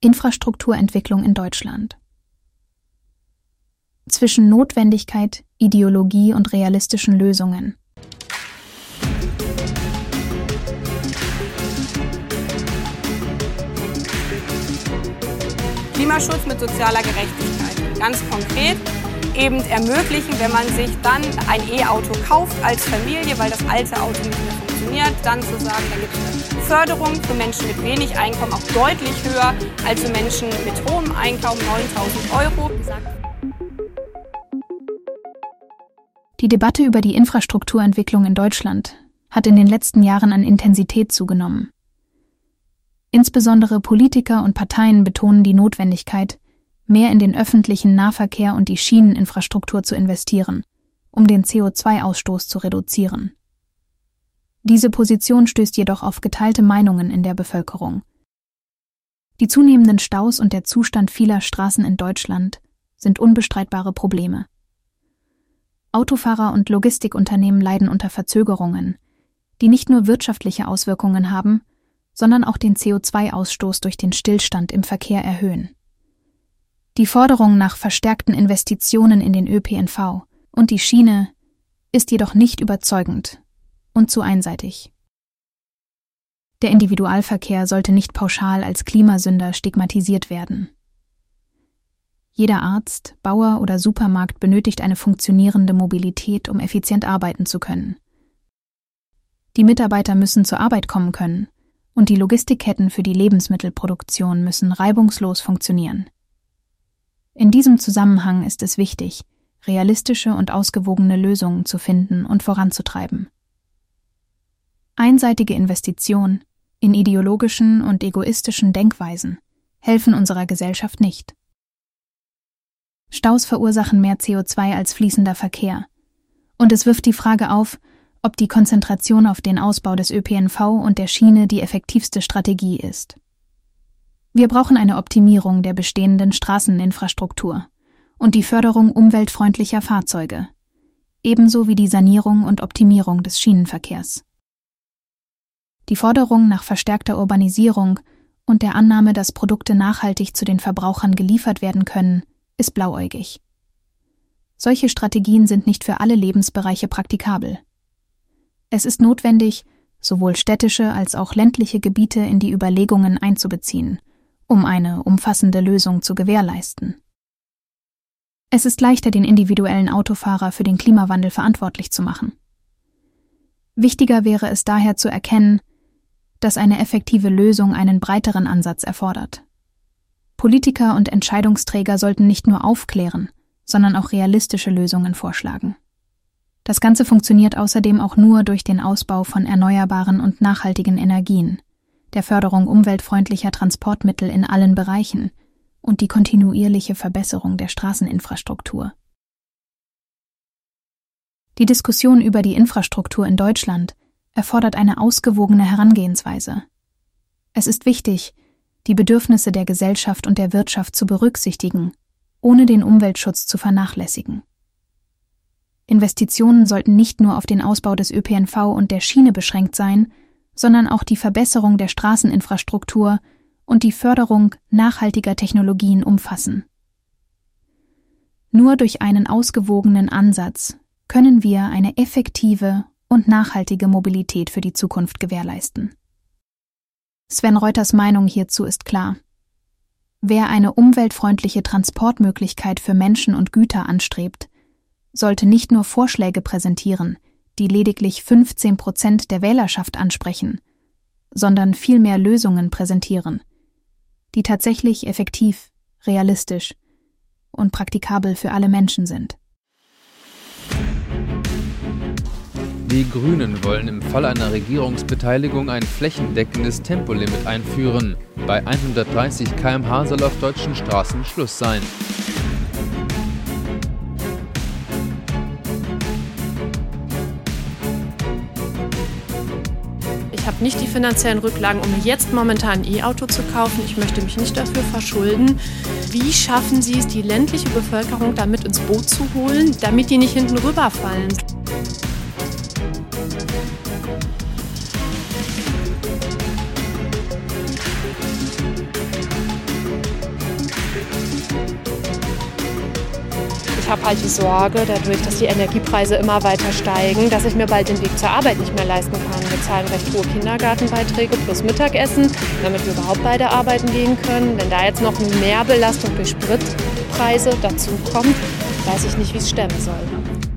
Infrastrukturentwicklung in Deutschland. Zwischen Notwendigkeit, Ideologie und realistischen Lösungen. Klimaschutz mit sozialer Gerechtigkeit. Ganz konkret eben ermöglichen, wenn man sich dann ein E-Auto kauft als Familie, weil das alte Auto nicht mehr funktioniert, dann zu sagen, da gibt es eine Förderung für Menschen mit wenig Einkommen auch deutlich höher als für Menschen mit hohem Einkommen, 9000 Euro. Die Debatte über die Infrastrukturentwicklung in Deutschland hat in den letzten Jahren an Intensität zugenommen. Insbesondere Politiker und Parteien betonen die Notwendigkeit, mehr in den öffentlichen Nahverkehr und die Schieneninfrastruktur zu investieren, um den CO2-Ausstoß zu reduzieren. Diese Position stößt jedoch auf geteilte Meinungen in der Bevölkerung. Die zunehmenden Staus und der Zustand vieler Straßen in Deutschland sind unbestreitbare Probleme. Autofahrer und Logistikunternehmen leiden unter Verzögerungen, die nicht nur wirtschaftliche Auswirkungen haben, sondern auch den CO2-Ausstoß durch den Stillstand im Verkehr erhöhen. Die Forderung nach verstärkten Investitionen in den ÖPNV und die Schiene ist jedoch nicht überzeugend und zu einseitig. Der Individualverkehr sollte nicht pauschal als Klimasünder stigmatisiert werden. Jeder Arzt, Bauer oder Supermarkt benötigt eine funktionierende Mobilität, um effizient arbeiten zu können. Die Mitarbeiter müssen zur Arbeit kommen können und die Logistikketten für die Lebensmittelproduktion müssen reibungslos funktionieren. In diesem Zusammenhang ist es wichtig, realistische und ausgewogene Lösungen zu finden und voranzutreiben. Einseitige Investitionen in ideologischen und egoistischen Denkweisen helfen unserer Gesellschaft nicht. Staus verursachen mehr CO2 als fließender Verkehr. Und es wirft die Frage auf, ob die Konzentration auf den Ausbau des ÖPNV und der Schiene die effektivste Strategie ist. Wir brauchen eine Optimierung der bestehenden Straßeninfrastruktur und die Förderung umweltfreundlicher Fahrzeuge, ebenso wie die Sanierung und Optimierung des Schienenverkehrs. Die Forderung nach verstärkter Urbanisierung und der Annahme, dass Produkte nachhaltig zu den Verbrauchern geliefert werden können, ist blauäugig. Solche Strategien sind nicht für alle Lebensbereiche praktikabel. Es ist notwendig, sowohl städtische als auch ländliche Gebiete in die Überlegungen einzubeziehen um eine umfassende Lösung zu gewährleisten. Es ist leichter, den individuellen Autofahrer für den Klimawandel verantwortlich zu machen. Wichtiger wäre es daher zu erkennen, dass eine effektive Lösung einen breiteren Ansatz erfordert. Politiker und Entscheidungsträger sollten nicht nur aufklären, sondern auch realistische Lösungen vorschlagen. Das Ganze funktioniert außerdem auch nur durch den Ausbau von erneuerbaren und nachhaltigen Energien, der Förderung umweltfreundlicher Transportmittel in allen Bereichen und die kontinuierliche Verbesserung der Straßeninfrastruktur. Die Diskussion über die Infrastruktur in Deutschland erfordert eine ausgewogene Herangehensweise. Es ist wichtig, die Bedürfnisse der Gesellschaft und der Wirtschaft zu berücksichtigen, ohne den Umweltschutz zu vernachlässigen. Investitionen sollten nicht nur auf den Ausbau des ÖPNV und der Schiene beschränkt sein, sondern auch die Verbesserung der Straßeninfrastruktur und die Förderung nachhaltiger Technologien umfassen. Nur durch einen ausgewogenen Ansatz können wir eine effektive und nachhaltige Mobilität für die Zukunft gewährleisten. Sven Reuters Meinung hierzu ist klar. Wer eine umweltfreundliche Transportmöglichkeit für Menschen und Güter anstrebt, sollte nicht nur Vorschläge präsentieren, die lediglich 15 Prozent der Wählerschaft ansprechen, sondern vielmehr Lösungen präsentieren, die tatsächlich effektiv, realistisch und praktikabel für alle Menschen sind. Die Grünen wollen im Fall einer Regierungsbeteiligung ein flächendeckendes Tempolimit einführen. Bei 130 km/h soll auf deutschen Straßen Schluss sein. Habe nicht die finanziellen Rücklagen, um jetzt momentan ein E-Auto zu kaufen. Ich möchte mich nicht dafür verschulden. Wie schaffen Sie es, die ländliche Bevölkerung damit ins Boot zu holen, damit die nicht hinten rüberfallen? Ich habe halt die Sorge, dadurch, dass die Energiepreise immer weiter steigen, dass ich mir bald den Weg zur Arbeit nicht mehr leisten kann. Wir zahlen recht hohe Kindergartenbeiträge plus Mittagessen, damit wir überhaupt beide arbeiten gehen können. Wenn da jetzt noch mehr Belastung durch Spritpreise dazu kommt, weiß ich nicht, wie es stemmen soll.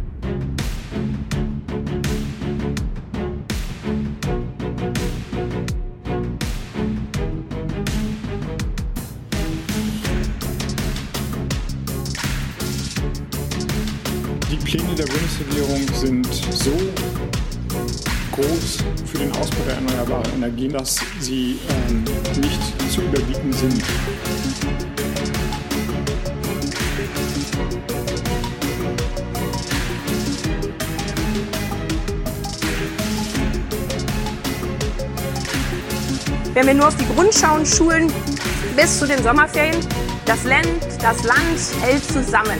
Pläne der Bundesregierung sind so groß für den Ausbau der erneuerbaren Energien, dass sie ähm, nicht zu überbieten sind. Wenn wir nur auf die Grundschauen schulen bis zu den Sommerferien, das Land, das Land hält zusammen.